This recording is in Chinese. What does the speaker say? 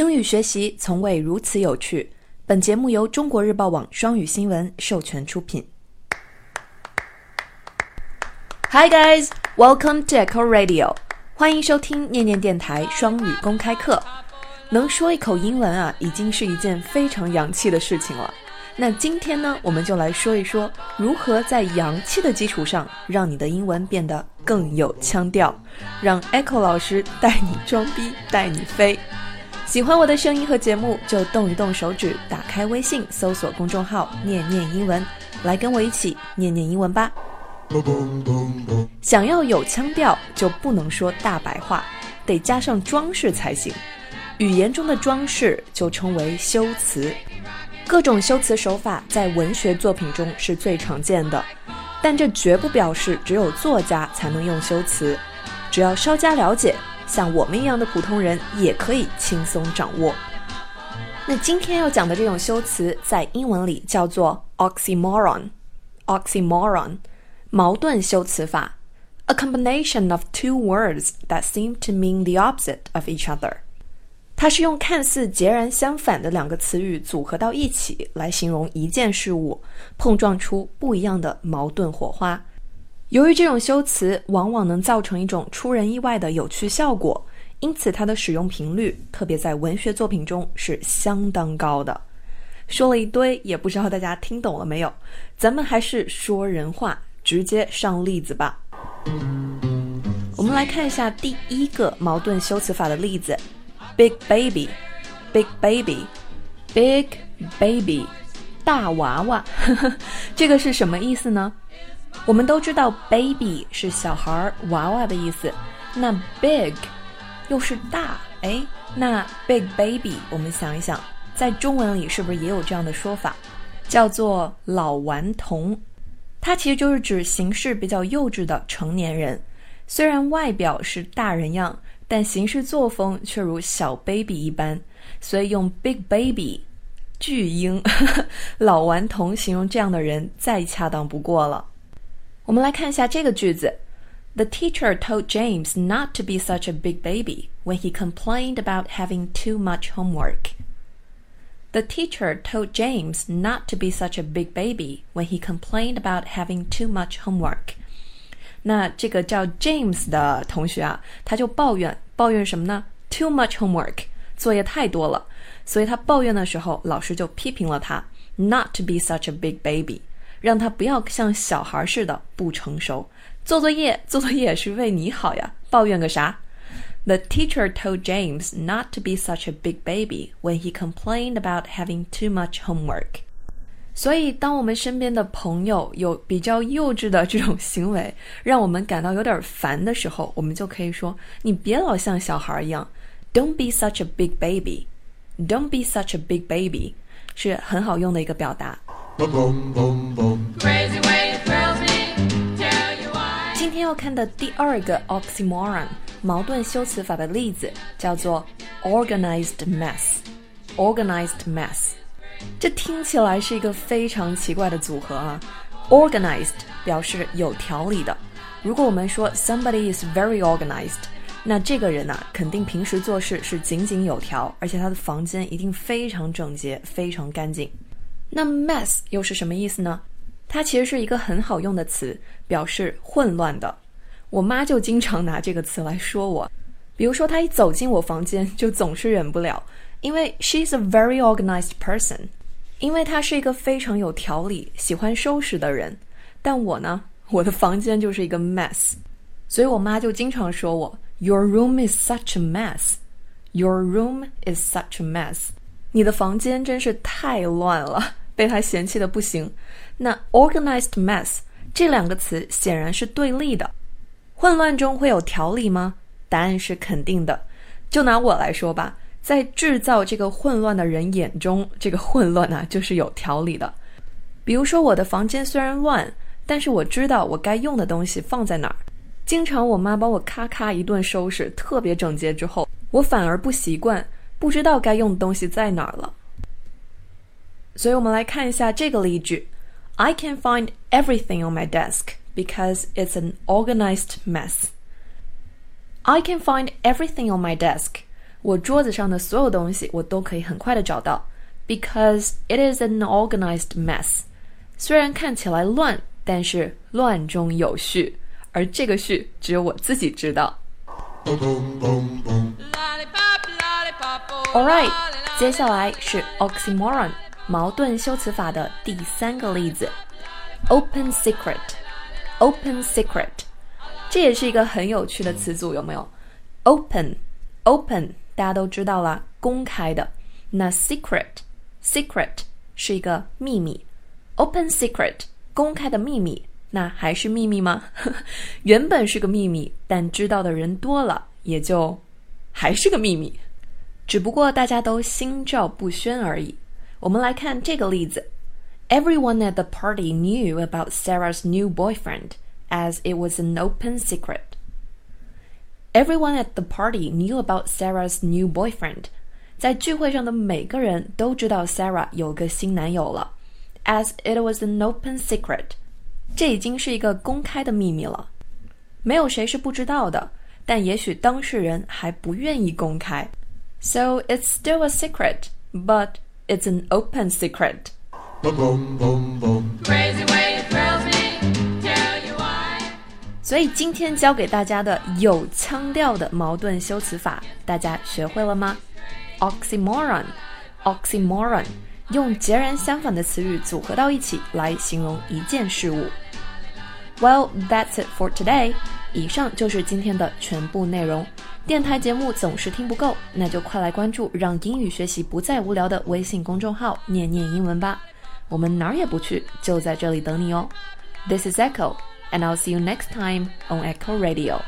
英语学习从未如此有趣。本节目由中国日报网双语新闻授权出品。Hi guys, welcome to Echo Radio。欢迎收听念念电台双语公开课。能说一口英文啊，已经是一件非常洋气的事情了。那今天呢，我们就来说一说如何在洋气的基础上，让你的英文变得更有腔调，让 Echo 老师带你装逼，带你飞。喜欢我的声音和节目，就动一动手指，打开微信，搜索公众号“念念英文”，来跟我一起念念英文吧。想要有腔调，就不能说大白话，得加上装饰才行。语言中的装饰就称为修辞。各种修辞手法在文学作品中是最常见的，但这绝不表示只有作家才能用修辞。只要稍加了解。像我们一样的普通人也可以轻松掌握。那今天要讲的这种修辞，在英文里叫做 oxymoron。oxymoron，矛盾修辞法，a combination of two words that seem to mean the opposite of each other。它是用看似截然相反的两个词语组合到一起，来形容一件事物，碰撞出不一样的矛盾火花。由于这种修辞往往能造成一种出人意外的有趣效果，因此它的使用频率，特别在文学作品中是相当高的。说了一堆，也不知道大家听懂了没有？咱们还是说人话，直接上例子吧。我们来看一下第一个矛盾修辞法的例子：big baby，big baby，big baby，大娃娃。这个是什么意思呢？我们都知道，baby 是小孩、娃娃的意思。那 big 又是大，哎，那 big baby，我们想一想，在中文里是不是也有这样的说法，叫做老顽童？它其实就是指行事比较幼稚的成年人，虽然外表是大人样，但行事作风却如小 baby 一般，所以用 big baby 巨婴、老顽童形容这样的人再恰当不过了。我们来看一下这个句子：The teacher told James not to be such a big baby when he complained about having too much homework. The teacher told James not to be such a big baby when he complained about having too much homework. 那这个叫 James 的同学啊，他就抱怨抱怨什么呢？Too much homework，作业太多了。所以他抱怨的时候，老师就批评了他，not to be such a big baby。 让他不要像小孩似的不成熟，做作业，做作业是为你好呀，抱怨个啥？The teacher told James not to be such a big baby when he complained about having too much homework。所以，当我们身边的朋友有比较幼稚的这种行为，让我们感到有点烦的时候，我们就可以说：“你别老像小孩一样，Don't be such a big baby。Don't be such a big baby，是很好用的一个表达。 今天要看的第二个 oxymoron 矛盾修辞法的例子叫做 organized mess。organized mess，这听起来是一个非常奇怪的组合啊。organized 表示有条理的，如果我们说 somebody is very organized，那这个人呐、啊，肯定平时做事是井井有条，而且他的房间一定非常整洁，非常干净。那 mess 又是什么意思呢？它其实是一个很好用的词，表示混乱的。我妈就经常拿这个词来说我，比如说她一走进我房间，就总是忍不了，因为 she's a very organized person，因为她是一个非常有条理、喜欢收拾的人。但我呢，我的房间就是一个 mess，所以我妈就经常说我，Your room is such a mess，Your room is such a mess，你的房间真是太乱了。被他嫌弃的不行。那 organized mess 这两个词显然是对立的。混乱中会有条理吗？答案是肯定的。就拿我来说吧，在制造这个混乱的人眼中，这个混乱啊就是有条理的。比如说我的房间虽然乱，但是我知道我该用的东西放在哪儿。经常我妈帮我咔咔一顿收拾，特别整洁之后，我反而不习惯，不知道该用的东西在哪儿了。所以我们来看一下这个例句：I can find everything on my desk because it's an organized mess. I can find everything on my desk. 我桌子上的所有东西我都可以很快的找到，because it is an organized mess。虽然看起来乱，但是乱中有序，而这个序只有我自己知道。Alright，接下来是 oxymoron 矛盾修辞法的第三个例子，open secret。open secret，这也是一个很有趣的词组，有没有？open，open，大家都知道了，公开的。那 secret，secret 是一个秘密。open secret，公开的秘密，那还是秘密吗？原本是个秘密，但知道的人多了，也就还是个秘密。只不过大家都心照不宣而已。我们来看这个例子。Everyone at the party knew about Sarah's new boyfriend, as it was an open secret. Everyone at the party knew about Sarah's new boyfriend. 在聚会上的每个人都知道 Sarah 有个新男友了，as it was an open secret。这已经是一个公开的秘密了，没有谁是不知道的，但也许当事人还不愿意公开。So it's still a secret, but it's an open secret. Boom, boom, boom, Crazy way thrills me, tell you why. 所以今天教给大家的有腔调的矛盾修辞法，大家学会了吗？Oxymoron，oxymoron，用截然相反的词语组合到一起来形容一件事物。Well, that's it for today. 以上就是今天的全部内容。 电台节目总是听不够，那就快来关注让英语学习不再无聊的微信公众号“念念英文”吧。我们哪儿也不去，就在这里等你哦。This is Echo, and I'll see you next time on Echo Radio.